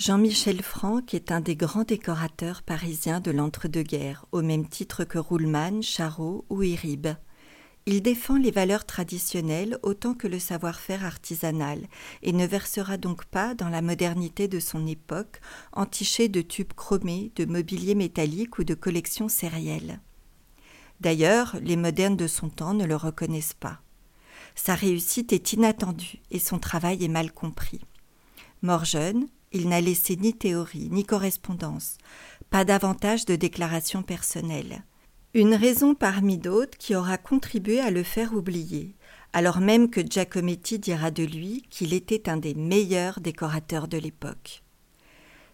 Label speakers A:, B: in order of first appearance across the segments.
A: Jean-Michel Franck est un des grands décorateurs parisiens de l'entre-deux-guerres, au même titre que Ruhlmann, Charot ou Iribe. Il défend les valeurs traditionnelles autant que le savoir-faire artisanal et ne versera donc pas dans la modernité de son époque, entichée de tubes chromés, de mobilier métallique ou de collections sérielles. D'ailleurs, les modernes de son temps ne le reconnaissent pas. Sa réussite est inattendue et son travail est mal compris. Mort jeune, il n'a laissé ni théorie, ni correspondance, pas davantage de déclarations personnelles. Une raison parmi d'autres qui aura contribué à le faire oublier, alors même que Giacometti dira de lui qu'il était un des meilleurs décorateurs de l'époque.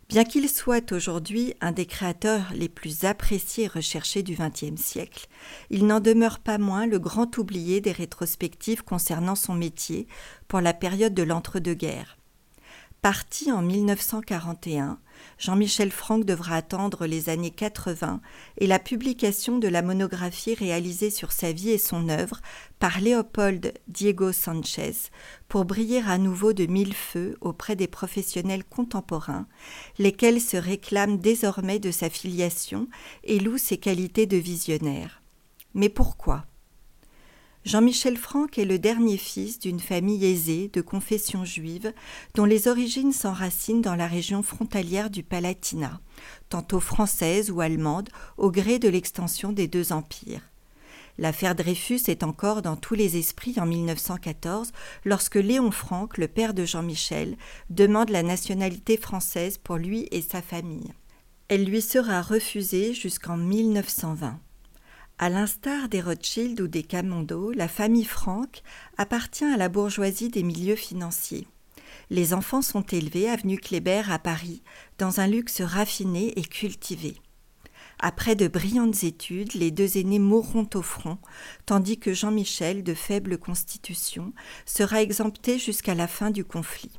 A: Bien qu'il soit aujourd'hui un des créateurs les plus appréciés et recherchés du XXe siècle, il n'en demeure pas moins le grand oublié des rétrospectives concernant son métier pour la période de l'entre-deux-guerres. Parti en 1941, Jean-Michel Franck devra attendre les années 80 et la publication de la monographie réalisée sur sa vie et son œuvre par Léopold Diego Sanchez pour briller à nouveau de mille feux auprès des professionnels contemporains, lesquels se réclament désormais de sa filiation et louent ses qualités de visionnaire. Mais pourquoi? Jean-Michel Franck est le dernier fils d'une famille aisée de confession juive dont les origines s'enracinent dans la région frontalière du Palatinat, tantôt française ou allemande au gré de l'extension des deux empires. L'affaire Dreyfus est encore dans tous les esprits en 1914 lorsque Léon Franck, le père de Jean-Michel, demande la nationalité française pour lui et sa famille. Elle lui sera refusée jusqu'en 1920. À l'instar des Rothschild ou des Camondo, la famille Franck appartient à la bourgeoisie des milieux financiers. Les enfants sont élevés avenue Kléber à Paris, dans un luxe raffiné et cultivé. Après de brillantes études, les deux aînés mourront au front, tandis que Jean-Michel, de faible constitution, sera exempté jusqu'à la fin du conflit.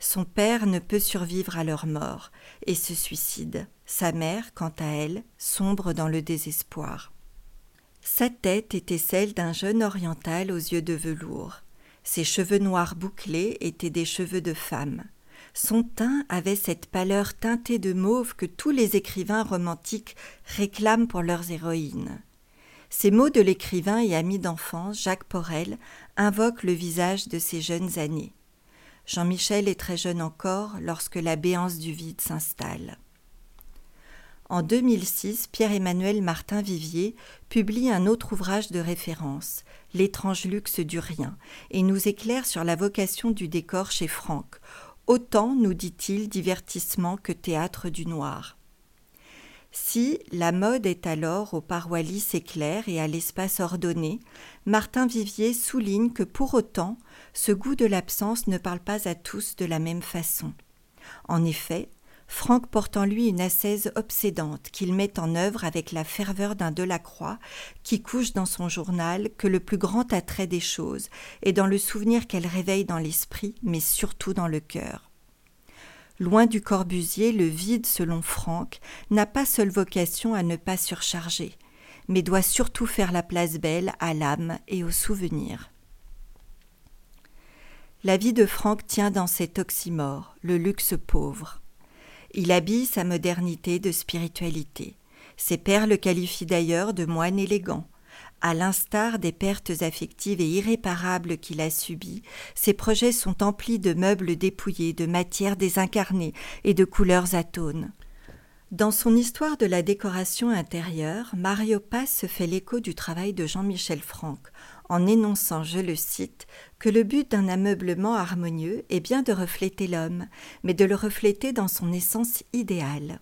A: Son père ne peut survivre à leur mort et se suicide. Sa mère, quant à elle, sombre dans le désespoir. Sa tête était celle d'un jeune oriental aux yeux de velours. Ses cheveux noirs bouclés étaient des cheveux de femme. Son teint avait cette pâleur teintée de mauve que tous les écrivains romantiques réclament pour leurs héroïnes. Ces mots de l'écrivain et ami d'enfance, Jacques Porel, invoquent le visage de ses jeunes années. Jean-Michel est très jeune encore lorsque la béance du vide s'installe. En 2006, Pierre-Emmanuel Martin Vivier publie un autre ouvrage de référence, L'étrange luxe du rien, et nous éclaire sur la vocation du décor chez Franck. Autant, nous dit-il, divertissement que théâtre du noir. Si la mode est alors aux parois lisses et claires et à l'espace ordonné, Martin Vivier souligne que pour autant, ce goût de l'absence ne parle pas à tous de la même façon. En effet, Franck porte en lui une ascèse obsédante qu'il met en œuvre avec la ferveur d'un Delacroix qui couche dans son journal que le plus grand attrait des choses est dans le souvenir qu'elle réveille dans l'esprit, mais surtout dans le cœur. Loin du Corbusier, le vide, selon Franck, n'a pas seule vocation à ne pas surcharger, mais doit surtout faire la place belle à l'âme et au souvenir. La vie de Franck tient dans cet oxymore, le luxe pauvre. Il habille sa modernité de spiritualité. Ses pères le qualifient d'ailleurs de moine élégant. À l'instar des pertes affectives et irréparables qu'il a subies, ses projets sont emplis de meubles dépouillés, de matières désincarnées et de couleurs atones. Dans son histoire de la décoration intérieure, Mario Paz se fait l'écho du travail de Jean-Michel Franck, en énonçant, je le cite, que le but d'un ameublement harmonieux est bien de refléter l'homme, mais de le refléter dans son essence idéale.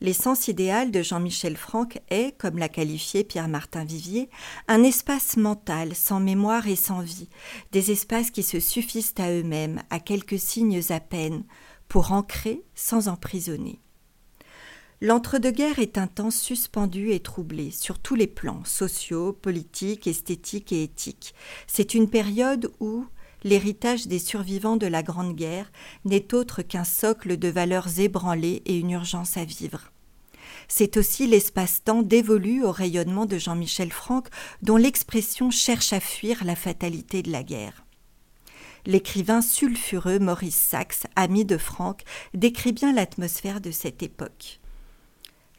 A: L'essence idéale de Jean-Michel Franck est, comme l'a qualifié Pierre-Martin Vivier, un espace mental sans mémoire et sans vie, des espaces qui se suffisent à eux-mêmes, à quelques signes à peine, pour ancrer sans emprisonner. L'entre-deux-guerres est un temps suspendu et troublé sur tous les plans, sociaux, politiques, esthétiques et éthiques. C'est une période où l'héritage des survivants de la Grande Guerre n'est autre qu'un socle de valeurs ébranlées et une urgence à vivre. C'est aussi l'espace-temps dévolu au rayonnement de Jean-Michel Franck, dont l'expression cherche à fuir la fatalité de la guerre. L'écrivain sulfureux Maurice Sachs, ami de Franck, décrit bien l'atmosphère de cette époque.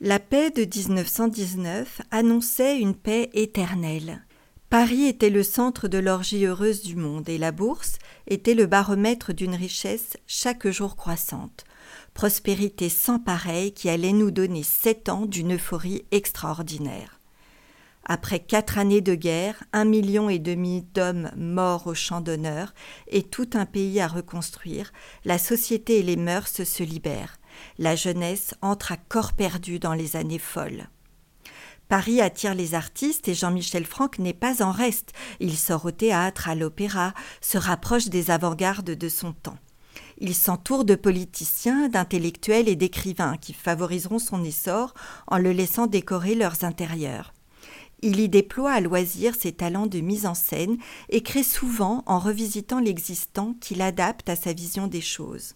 A: La paix de 1919 annonçait une paix éternelle. Paris était le centre de l'orgie heureuse du monde et la bourse était le baromètre d'une richesse chaque jour croissante. Prospérité sans pareil qui allait nous donner sept ans d'une euphorie extraordinaire. Après quatre années de guerre, un million et demi d'hommes morts au champ d'honneur et tout un pays à reconstruire, la société et les mœurs se libèrent. La jeunesse entre à corps perdu dans les années folles. Paris attire les artistes et Jean-Michel Franck n'est pas en reste. Il sort au théâtre, à l'opéra, se rapproche des avant-gardes de son temps. Il s'entoure de politiciens, d'intellectuels et d'écrivains qui favoriseront son essor en le laissant décorer leurs intérieurs. Il y déploie à loisir ses talents de mise en scène et crée souvent en revisitant l'existant qu'il adapte à sa vision des choses.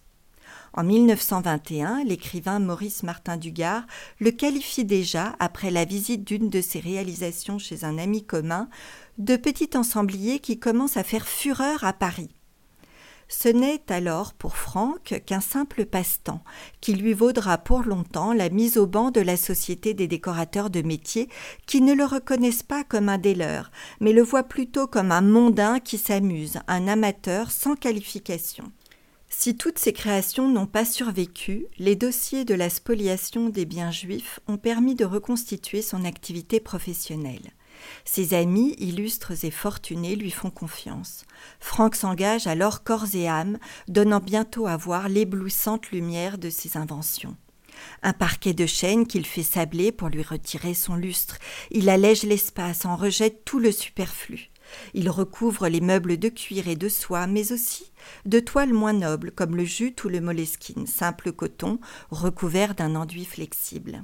A: En 1921, l'écrivain Maurice Martin Dugard le qualifie déjà, après la visite d'une de ses réalisations chez un ami commun, de petit ensemblier qui commence à faire fureur à Paris. Ce n'est alors pour Franck qu'un simple passe-temps, qui lui vaudra pour longtemps la mise au banc de la Société des décorateurs de métier, qui ne le reconnaissent pas comme un des leurs, mais le voient plutôt comme un mondain qui s'amuse, un amateur sans qualification. Si toutes ces créations n'ont pas survécu, les dossiers de la spoliation des biens juifs ont permis de reconstituer son activité professionnelle. Ses amis, illustres et fortunés, lui font confiance. Franck s'engage alors corps et âme, donnant bientôt à voir l'éblouissante lumière de ses inventions. Un parquet de chêne qu'il fait sabler pour lui retirer son lustre. Il allège l'espace, en rejette tout le superflu. Il recouvre les meubles de cuir et de soie, mais aussi de toiles moins nobles comme le jute ou le moleskine, simple coton recouvert d'un enduit flexible.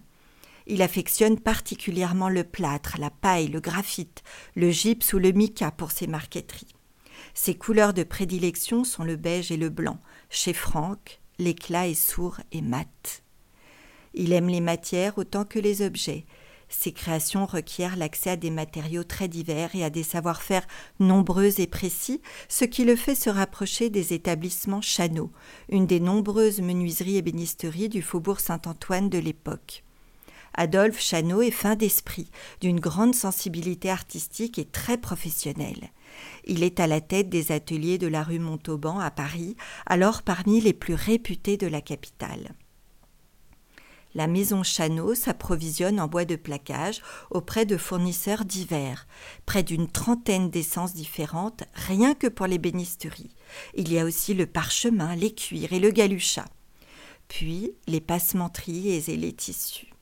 A: Il affectionne particulièrement le plâtre, la paille, le graphite, le gypse ou le mica pour ses marqueteries. Ses couleurs de prédilection sont le beige et le blanc. Chez Franck, l'éclat est sourd et mat. Il aime les matières autant que les objets. Ses créations requièrent l'accès à des matériaux très divers et à des savoir-faire nombreux et précis, ce qui le fait se rapprocher des établissements Chanot, une des nombreuses menuiseries et bénisteries du faubourg Saint-Antoine de l'époque. Adolphe Chanot est fin d'esprit, d'une grande sensibilité artistique et très professionnelle. Il est à la tête des ateliers de la rue Montauban à Paris, alors parmi les plus réputés de la capitale. La maison Chanot s'approvisionne en bois de plaquage auprès de fournisseurs divers, près d'une trentaine d'essences différentes, rien que pour les bénisteries. Il y a aussi le parchemin, les cuirs et le galuchat. Puis les passementeries et les tissus.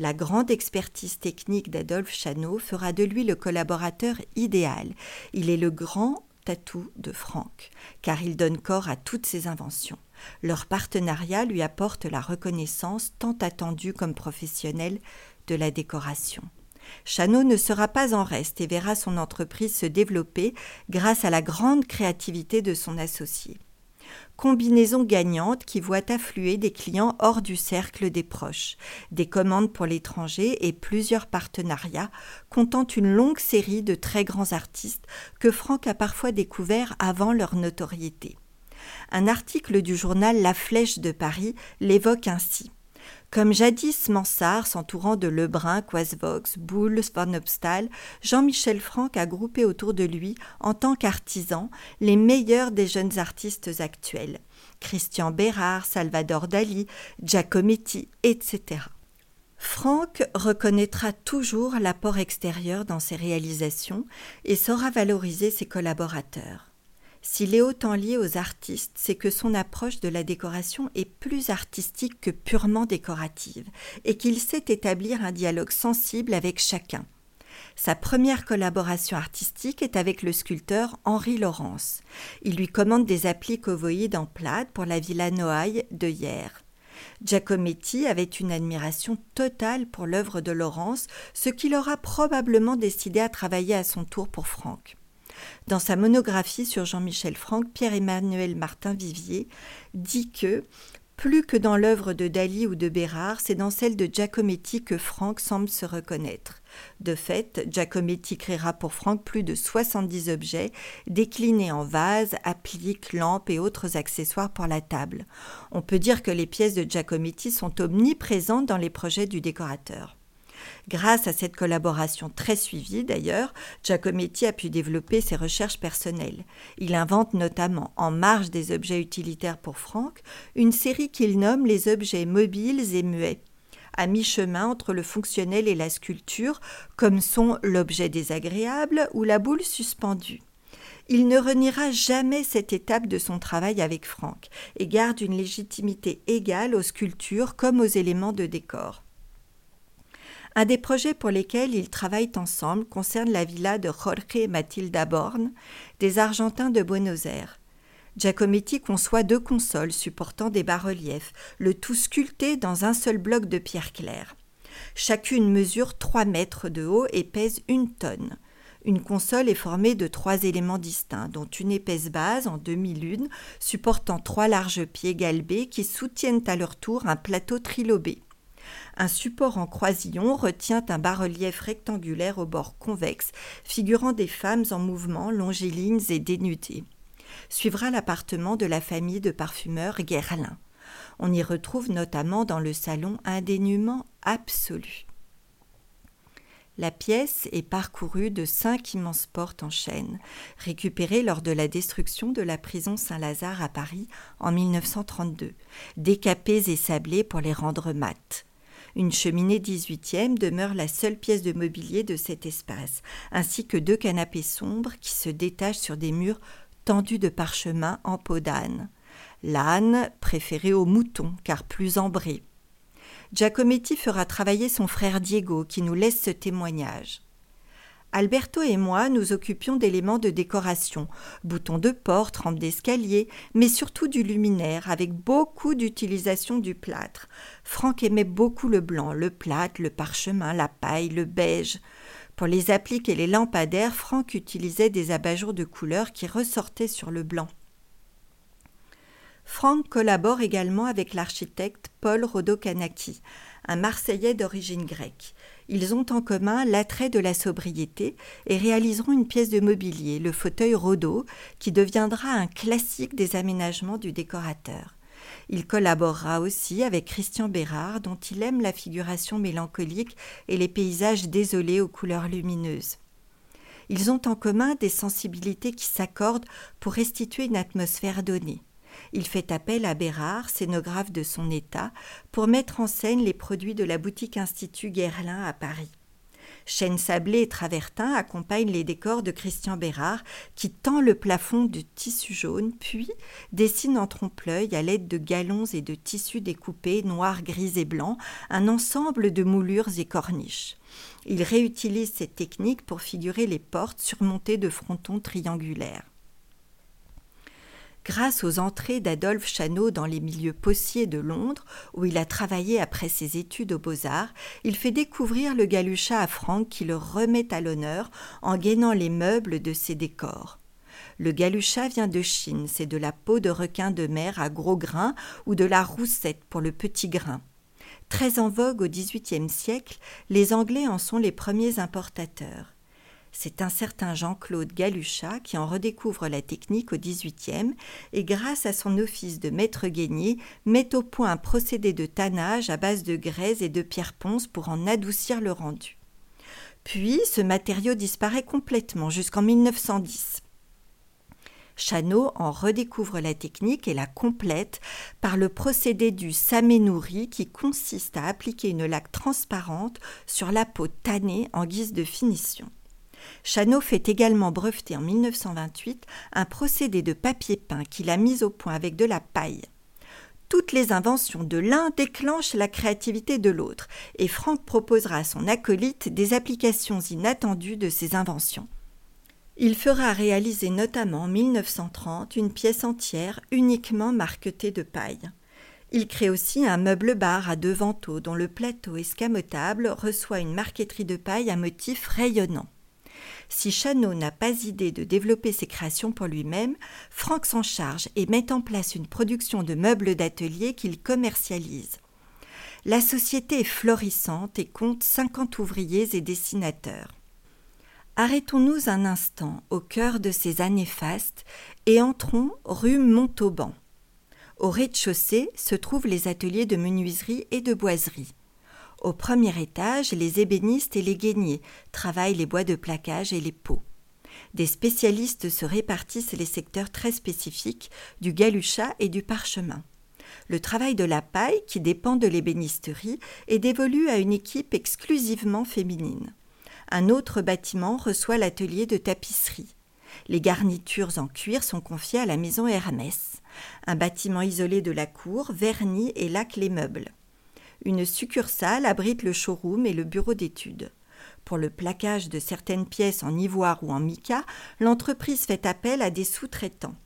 A: La grande expertise technique d'Adolphe Chanot fera de lui le collaborateur idéal. Il est le grand tatou de Franck, car il donne corps à toutes ses inventions. Leur partenariat lui apporte la reconnaissance tant attendue comme professionnel de la décoration. Chanot ne sera pas en reste et verra son entreprise se développer grâce à la grande créativité de son associé. Combinaison gagnante qui voit affluer des clients hors du cercle des proches, des commandes pour l'étranger et plusieurs partenariats comptant une longue série de très grands artistes que Franck a parfois découverts avant leur notoriété. Un article du journal La Flèche de Paris l'évoque ainsi. Comme jadis Mansart s'entourant de Lebrun, Quasvox, Boulle, Van Jean-Michel Franck a groupé autour de lui, en tant qu'artisan, les meilleurs des jeunes artistes actuels. Christian Bérard, Salvador Dali, Giacometti, etc. Franck reconnaîtra toujours l'apport extérieur dans ses réalisations et saura valoriser ses collaborateurs. S'il est autant lié aux artistes, c'est que son approche de la décoration est plus artistique que purement décorative, et qu'il sait établir un dialogue sensible avec chacun. Sa première collaboration artistique est avec le sculpteur Henri Laurence. Il lui commande des appliques ovoïdes en plate pour la villa Noailles de Hyères. Giacometti avait une admiration totale pour l'œuvre de Laurence, ce qui l'aura probablement décidé à travailler à son tour pour Franck. Dans sa monographie sur Jean-Michel Franck, Pierre-Emmanuel Martin Vivier dit que Plus que dans l'œuvre de Dali ou de Bérard, c'est dans celle de Giacometti que Franck semble se reconnaître. De fait, Giacometti créera pour Franck plus de 70 objets déclinés en vases, appliques, lampes et autres accessoires pour la table. On peut dire que les pièces de Giacometti sont omniprésentes dans les projets du décorateur. Grâce à cette collaboration très suivie d'ailleurs, Giacometti a pu développer ses recherches personnelles. Il invente notamment, en marge des objets utilitaires pour Franck, une série qu'il nomme les objets mobiles et muets à mi-chemin entre le fonctionnel et la sculpture, comme sont l'objet désagréable ou la boule suspendue. Il ne reniera jamais cette étape de son travail avec Franck et garde une légitimité égale aux sculptures comme aux éléments de décor. Un des projets pour lesquels ils travaillent ensemble concerne la villa de Jorge Matilda Born, des Argentins de Buenos Aires. Giacometti conçoit deux consoles supportant des bas-reliefs, le tout sculpté dans un seul bloc de pierre claire. Chacune mesure 3 mètres de haut et pèse une tonne. Une console est formée de trois éléments distincts, dont une épaisse base en demi-lune supportant trois larges pieds galbés qui soutiennent à leur tour un plateau trilobé. Un support en croisillon retient un bas-relief rectangulaire au bord convexe, figurant des femmes en mouvement, longilines et dénudées. Suivra l'appartement de la famille de parfumeurs Guerlain. On y retrouve notamment dans le salon un dénuement absolu. La pièce est parcourue de cinq immenses portes en chêne, récupérées lors de la destruction de la prison Saint-Lazare à Paris en 1932, décapées et sablées pour les rendre mates. Une cheminée 18e demeure la seule pièce de mobilier de cet espace, ainsi que deux canapés sombres qui se détachent sur des murs tendus de parchemin en peau d'âne. L'âne préféré au mouton, car plus ambré. Giacometti fera travailler son frère Diego, qui nous laisse ce témoignage. Alberto et moi nous occupions d'éléments de décoration, boutons de porte, rampes d'escalier, mais surtout du luminaire, avec beaucoup d'utilisation du plâtre. Franck aimait beaucoup le blanc, le plâtre, le parchemin, la paille, le beige. Pour les appliques et les lampadaires, Franck utilisait des abat-jours de couleur qui ressortaient sur le blanc. Franck collabore également avec l'architecte Paul Rodokanaki, un Marseillais d'origine grecque. Ils ont en commun l'attrait de la sobriété et réaliseront une pièce de mobilier, le fauteuil Rodot, qui deviendra un classique des aménagements du décorateur. Il collaborera aussi avec Christian Bérard, dont il aime la figuration mélancolique et les paysages désolés aux couleurs lumineuses. Ils ont en commun des sensibilités qui s'accordent pour restituer une atmosphère donnée. Il fait appel à Bérard, scénographe de son état, pour mettre en scène les produits de la boutique Institut Guerlain à Paris. Chêne sablé et travertin accompagnent les décors de Christian Bérard, qui tend le plafond de tissu jaune, puis dessine en trompe-l'œil à l'aide de galons et de tissus découpés noirs, gris et blancs un ensemble de moulures et corniches. Il réutilise cette technique pour figurer les portes surmontées de frontons triangulaires. Grâce aux entrées d'Adolphe Chanot dans les milieux possiers de Londres, où il a travaillé après ses études aux Beaux-Arts, il fait découvrir le galuchat à Franck qui le remet à l'honneur en gainant les meubles de ses décors. Le galuchat vient de Chine, c'est de la peau de requin de mer à gros grains ou de la roussette pour le petit grain. Très en vogue au XVIIIe siècle, les Anglais en sont les premiers importateurs. C'est un certain Jean-Claude Galuchat qui en redécouvre la technique au XVIIIe et grâce à son office de maître gainier met au point un procédé de tannage à base de graisse et de pierre ponce pour en adoucir le rendu. Puis ce matériau disparaît complètement jusqu'en 1910. Chanot en redécouvre la technique et la complète par le procédé du saménouri qui consiste à appliquer une laque transparente sur la peau tannée en guise de finition. Chanot fait également breveter en 1928 un procédé de papier peint qu'il a mis au point avec de la paille. Toutes les inventions de l'un déclenchent la créativité de l'autre, et Franck proposera à son acolyte des applications inattendues de ces inventions. Il fera réaliser notamment en 1930 une pièce entière uniquement marquetée de paille. Il crée aussi un meuble bar à deux vantaux dont le plateau escamotable reçoit une marqueterie de paille à motif rayonnant. Si Chano n'a pas idée de développer ses créations pour lui-même, Franck s'en charge et met en place une production de meubles d'atelier qu'il commercialise. La société est florissante et compte 50 ouvriers et dessinateurs. Arrêtons-nous un instant au cœur de ces années fastes et entrons rue Montauban. Au rez-de-chaussée se trouvent les ateliers de menuiserie et de boiserie. Au premier étage, les ébénistes et les gainiers travaillent les bois de plaquage et les pots. Des spécialistes se répartissent les secteurs très spécifiques du galuchat et du parchemin. Le travail de la paille, qui dépend de l'ébénisterie, est dévolu à une équipe exclusivement féminine. Un autre bâtiment reçoit l'atelier de tapisserie. Les garnitures en cuir sont confiées à la maison Hermès. Un bâtiment isolé de la cour verni et laque les meubles. Une succursale abrite le showroom et le bureau d'études. Pour le plaquage de certaines pièces en ivoire ou en mica, l'entreprise fait appel à des sous-traitants.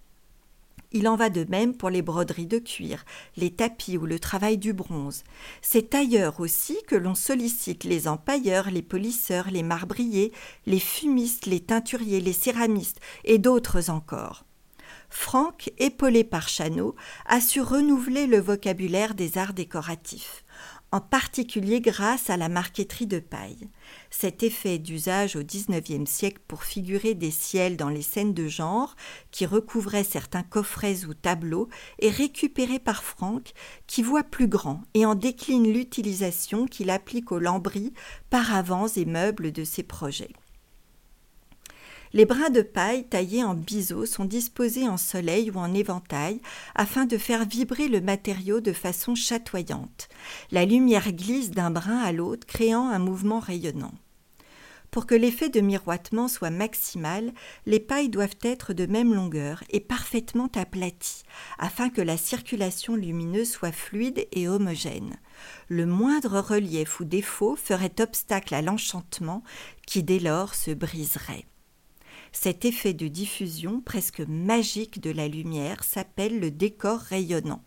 A: Il en va de même pour les broderies de cuir, les tapis ou le travail du bronze. C'est ailleurs aussi que l'on sollicite les empailleurs, les polisseurs, les marbriers, les fumistes, les teinturiers, les céramistes et d'autres encore. Franck, épaulé par Chanot, a su renouveler le vocabulaire des arts décoratifs en particulier grâce à la marqueterie de paille. Cet effet d'usage au XIXe siècle pour figurer des ciels dans les scènes de genre, qui recouvraient certains coffrets ou tableaux, est récupéré par Franck, qui voit plus grand et en décline l'utilisation qu'il applique aux lambris, paravents et meubles de ses projets. Les brins de paille taillés en biseau sont disposés en soleil ou en éventail afin de faire vibrer le matériau de façon chatoyante. La lumière glisse d'un brin à l'autre, créant un mouvement rayonnant. Pour que l'effet de miroitement soit maximal, les pailles doivent être de même longueur et parfaitement aplaties, afin que la circulation lumineuse soit fluide et homogène. Le moindre relief ou défaut ferait obstacle à l'enchantement qui dès lors se briserait. Cet effet de diffusion presque magique de la lumière s'appelle le décor rayonnant.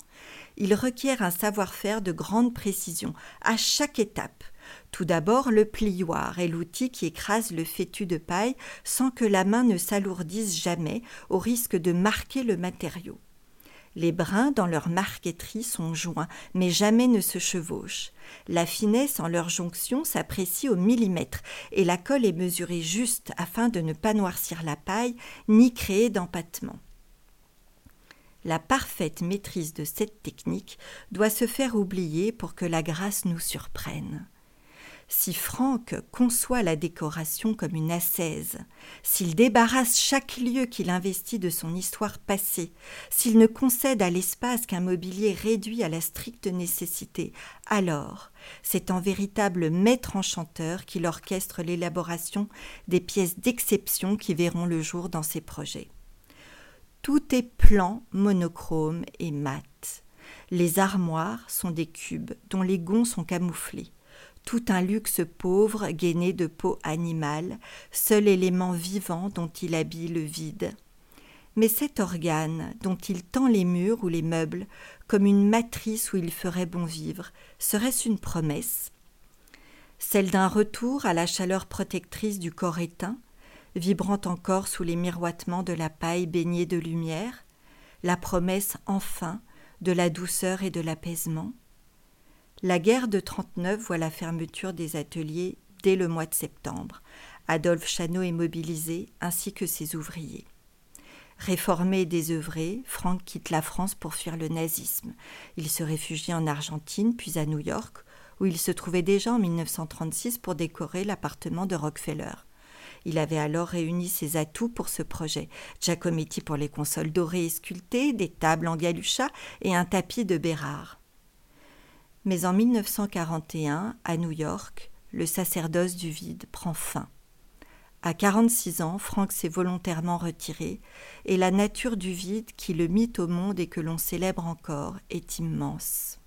A: Il requiert un savoir-faire de grande précision à chaque étape. Tout d'abord, le plioir est l'outil qui écrase le fétu de paille sans que la main ne s'alourdisse jamais au risque de marquer le matériau. Les brins dans leur marqueterie sont joints, mais jamais ne se chevauchent. La finesse en leur jonction s'apprécie au millimètre, et la colle est mesurée juste afin de ne pas noircir la paille ni créer d'empattement. La parfaite maîtrise de cette technique doit se faire oublier pour que la grâce nous surprenne. Si Franck conçoit la décoration comme une ascèse, s'il débarrasse chaque lieu qu'il investit de son histoire passée, s'il ne concède à l'espace qu'un mobilier réduit à la stricte nécessité, alors c'est en véritable maître enchanteur qu'il orchestre l'élaboration des pièces d'exception qui verront le jour dans ses projets. Tout est plan, monochrome et mat. Les armoires sont des cubes dont les gonds sont camouflés tout un luxe pauvre gainé de peau animale, seul élément vivant dont il habille le vide. Mais cet organe, dont il tend les murs ou les meubles, comme une matrice où il ferait bon vivre, serait-ce une promesse? Celle d'un retour à la chaleur protectrice du corps éteint, vibrant encore sous les miroitements de la paille baignée de lumière, la promesse enfin de la douceur et de l'apaisement? La guerre de 39 voit la fermeture des ateliers dès le mois de septembre. Adolphe Chanot est mobilisé, ainsi que ses ouvriers. Réformé et désœuvré, Franck quitte la France pour fuir le nazisme. Il se réfugie en Argentine, puis à New York, où il se trouvait déjà en 1936 pour décorer l'appartement de Rockefeller. Il avait alors réuni ses atouts pour ce projet Giacometti pour les consoles dorées et sculptées, des tables en galucha et un tapis de Bérard. Mais en 1941, à New York, le sacerdoce du vide prend fin. À 46 ans, Franck s'est volontairement retiré, et la nature du vide qui le mit au monde et que l'on célèbre encore est immense.